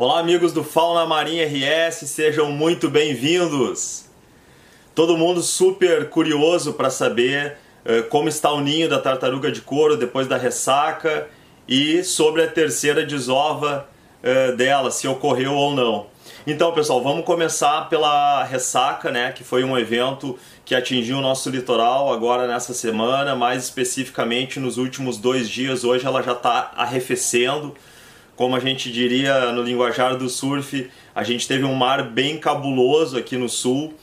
Olá, amigos do Fauna Marinha RS, sejam muito bem-vindos. Todo mundo super curioso para saber uh, como está o ninho da tartaruga de couro depois da ressaca e sobre a terceira desova uh, dela, se ocorreu ou não. Então, pessoal, vamos começar pela ressaca, né, que foi um evento que atingiu o nosso litoral agora nessa semana, mais especificamente nos últimos dois dias. Hoje ela já está arrefecendo como a gente diria no linguajar do surf, a gente teve um mar bem cabuloso aqui no sul.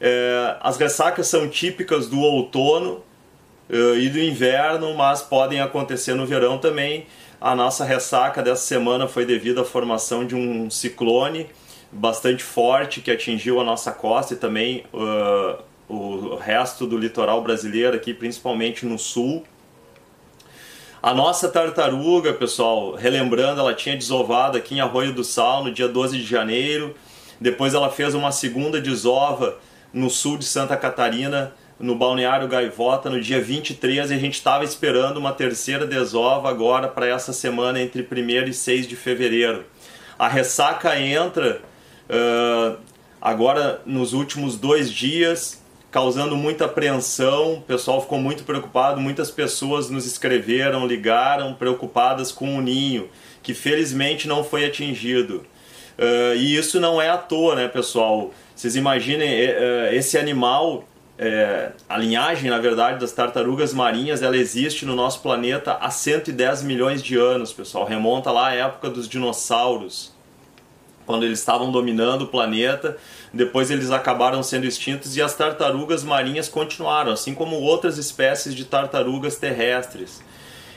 É, as ressacas são típicas do outono é, e do inverno, mas podem acontecer no verão também. A nossa ressaca dessa semana foi devido à formação de um ciclone bastante forte que atingiu a nossa costa e também uh, o resto do litoral brasileiro aqui, principalmente no sul. A nossa tartaruga, pessoal, relembrando, ela tinha desovado aqui em Arroio do Sal no dia 12 de janeiro. Depois ela fez uma segunda desova no sul de Santa Catarina, no Balneário Gaivota, no dia 23, e a gente estava esperando uma terceira desova agora para essa semana entre 1 e 6 de fevereiro. A ressaca entra uh, agora nos últimos dois dias, causando muita apreensão, o pessoal ficou muito preocupado, muitas pessoas nos escreveram, ligaram, preocupadas com o ninho, que felizmente não foi atingido. Uh, e isso não é à toa, né, pessoal? Vocês imaginem, uh, esse animal, uh, a linhagem, na verdade, das tartarugas marinhas, ela existe no nosso planeta há 110 milhões de anos, pessoal. Remonta lá à época dos dinossauros quando eles estavam dominando o planeta. Depois eles acabaram sendo extintos e as tartarugas marinhas continuaram, assim como outras espécies de tartarugas terrestres.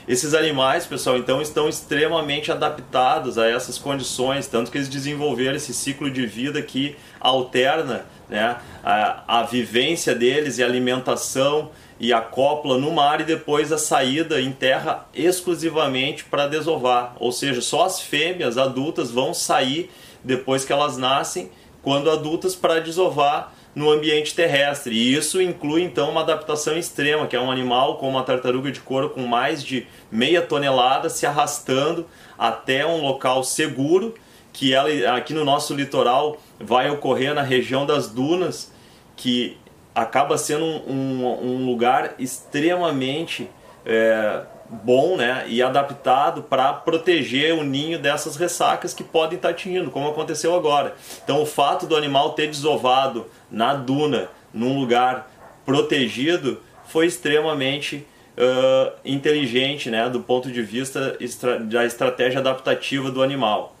Esses animais, pessoal, então estão extremamente adaptados a essas condições, tanto que eles desenvolveram esse ciclo de vida que alterna né, a, a vivência deles e a alimentação e a cópula no mar e depois a saída em terra exclusivamente para desovar. Ou seja, só as fêmeas adultas vão sair depois que elas nascem, quando adultas, para desovar no ambiente terrestre. E isso inclui então uma adaptação extrema, que é um animal como uma tartaruga de couro com mais de meia tonelada se arrastando até um local seguro, que ela aqui no nosso litoral vai ocorrer na região das dunas, que acaba sendo um, um, um lugar extremamente é, bom né, e adaptado para proteger o ninho dessas ressacas que podem estar atingindo, como aconteceu agora. Então, o fato do animal ter desovado na duna, num lugar protegido, foi extremamente uh, inteligente né, do ponto de vista estra da estratégia adaptativa do animal.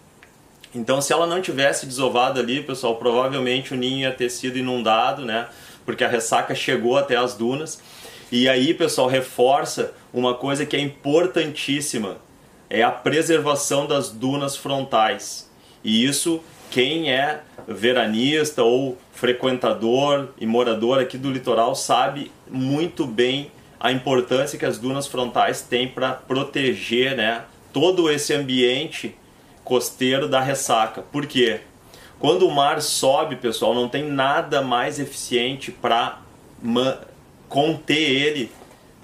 Então, se ela não tivesse desovado ali, pessoal, provavelmente o ninho ia ter sido inundado, né, porque a ressaca chegou até as dunas. E aí, pessoal, reforça uma coisa que é importantíssima, é a preservação das dunas frontais. E isso quem é veranista ou frequentador e morador aqui do litoral sabe muito bem a importância que as dunas frontais têm para proteger né, todo esse ambiente costeiro da ressaca. Por quê? Quando o mar sobe, pessoal, não tem nada mais eficiente para conter ele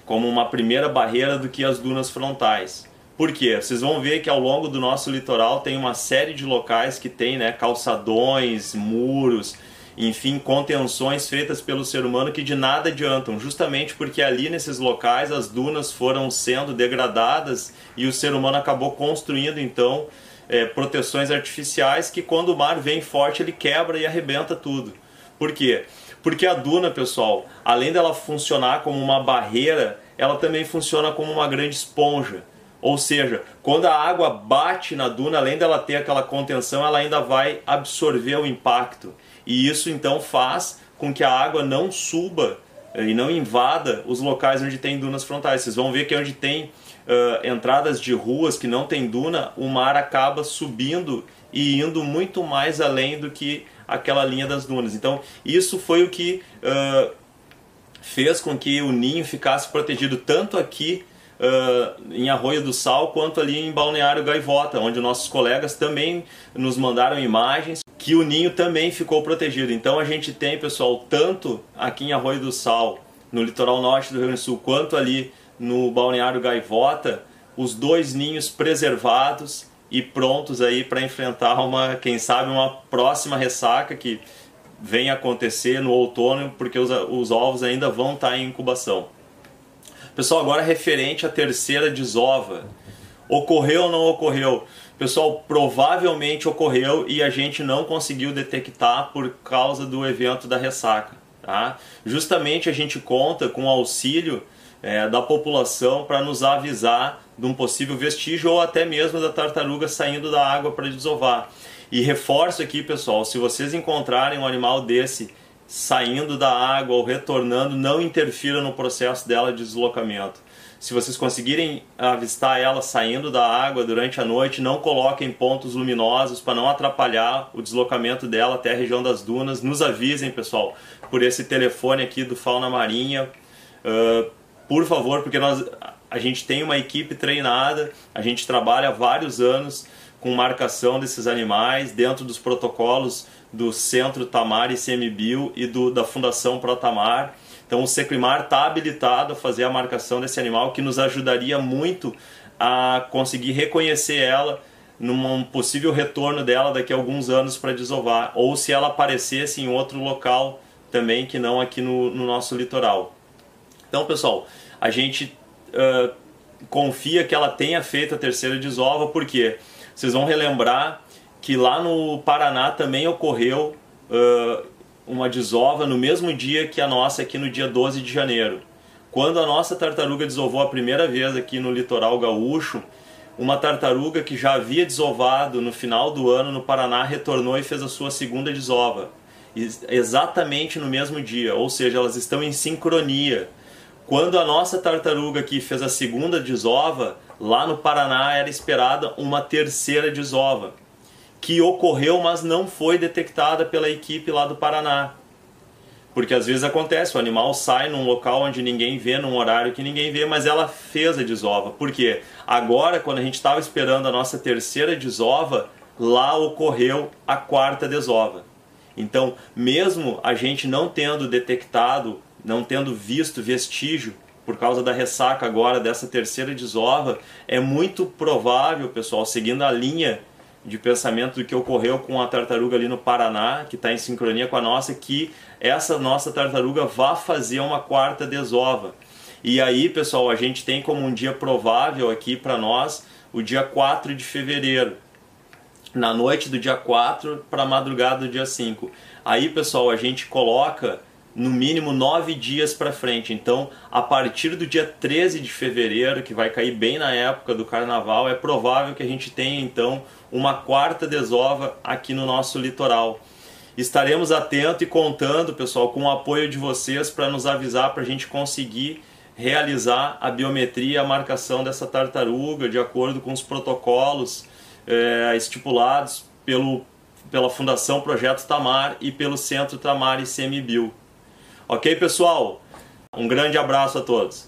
como uma primeira barreira do que as dunas frontais. Por quê? Vocês vão ver que ao longo do nosso litoral tem uma série de locais que tem né, calçadões, muros, enfim, contenções feitas pelo ser humano que de nada adiantam, justamente porque ali nesses locais as dunas foram sendo degradadas e o ser humano acabou construindo então é, proteções artificiais que quando o mar vem forte ele quebra e arrebenta tudo. Por quê? Porque a duna, pessoal, além dela funcionar como uma barreira, ela também funciona como uma grande esponja. Ou seja, quando a água bate na duna, além dela ter aquela contenção, ela ainda vai absorver o impacto. E isso então faz com que a água não suba eh, e não invada os locais onde tem dunas frontais. Vocês vão ver que onde tem uh, entradas de ruas que não tem duna, o mar acaba subindo e indo muito mais além do que aquela linha das dunas. Então, isso foi o que uh, fez com que o ninho ficasse protegido tanto aqui uh, em Arroio do Sal quanto ali em Balneário Gaivota, onde nossos colegas também nos mandaram imagens que o ninho também ficou protegido. Então, a gente tem, pessoal, tanto aqui em Arroio do Sal, no litoral norte do Rio Grande do Sul, quanto ali no Balneário Gaivota, os dois ninhos preservados e prontos aí para enfrentar uma, quem sabe, uma próxima ressaca que vem acontecer no outono, porque os, os ovos ainda vão estar tá em incubação. Pessoal, agora referente à terceira desova. Ocorreu ou não ocorreu? Pessoal, provavelmente ocorreu e a gente não conseguiu detectar por causa do evento da ressaca. Tá? Justamente a gente conta com o auxílio é, da população para nos avisar de um possível vestígio ou até mesmo da tartaruga saindo da água para desovar. E reforço aqui, pessoal, se vocês encontrarem um animal desse saindo da água ou retornando, não interfira no processo dela de deslocamento. Se vocês conseguirem avistar ela saindo da água durante a noite, não coloquem pontos luminosos para não atrapalhar o deslocamento dela até a região das dunas. Nos avisem, pessoal, por esse telefone aqui do Fauna Marinha. Uh, por favor, porque nós, a gente tem uma equipe treinada, a gente trabalha há vários anos com marcação desses animais dentro dos protocolos do Centro Tamar e CMBio e do, da Fundação Protamar. Então o Secrimar está habilitado a fazer a marcação desse animal que nos ajudaria muito a conseguir reconhecer ela num possível retorno dela daqui a alguns anos para desovar, ou se ela aparecesse em outro local também que não aqui no, no nosso litoral. Então, pessoal, a gente uh, confia que ela tenha feito a terceira desova, porque vocês vão relembrar que lá no Paraná também ocorreu uh, uma desova no mesmo dia que a nossa aqui no dia 12 de janeiro. Quando a nossa tartaruga desovou a primeira vez aqui no litoral gaúcho, uma tartaruga que já havia desovado no final do ano no Paraná retornou e fez a sua segunda desova. Exatamente no mesmo dia, ou seja, elas estão em sincronia. Quando a nossa tartaruga aqui fez a segunda desova, lá no Paraná era esperada uma terceira desova, que ocorreu, mas não foi detectada pela equipe lá do Paraná. Porque às vezes acontece, o animal sai num local onde ninguém vê, num horário que ninguém vê, mas ela fez a desova. Por quê? Agora, quando a gente estava esperando a nossa terceira desova, lá ocorreu a quarta desova. Então, mesmo a gente não tendo detectado não tendo visto vestígio por causa da ressaca agora dessa terceira desova, é muito provável, pessoal, seguindo a linha de pensamento do que ocorreu com a tartaruga ali no Paraná, que está em sincronia com a nossa, que essa nossa tartaruga vá fazer uma quarta desova. E aí, pessoal, a gente tem como um dia provável aqui para nós o dia 4 de fevereiro. Na noite do dia 4 para a madrugada do dia 5. Aí, pessoal, a gente coloca no mínimo nove dias para frente. Então, a partir do dia 13 de fevereiro, que vai cair bem na época do carnaval, é provável que a gente tenha então uma quarta desova aqui no nosso litoral. Estaremos atentos e contando, pessoal, com o apoio de vocês para nos avisar para a gente conseguir realizar a biometria a marcação dessa tartaruga de acordo com os protocolos é, estipulados pelo, pela Fundação Projeto Tamar e pelo Centro Tamar e CMBio. Ok, pessoal? Um grande abraço a todos.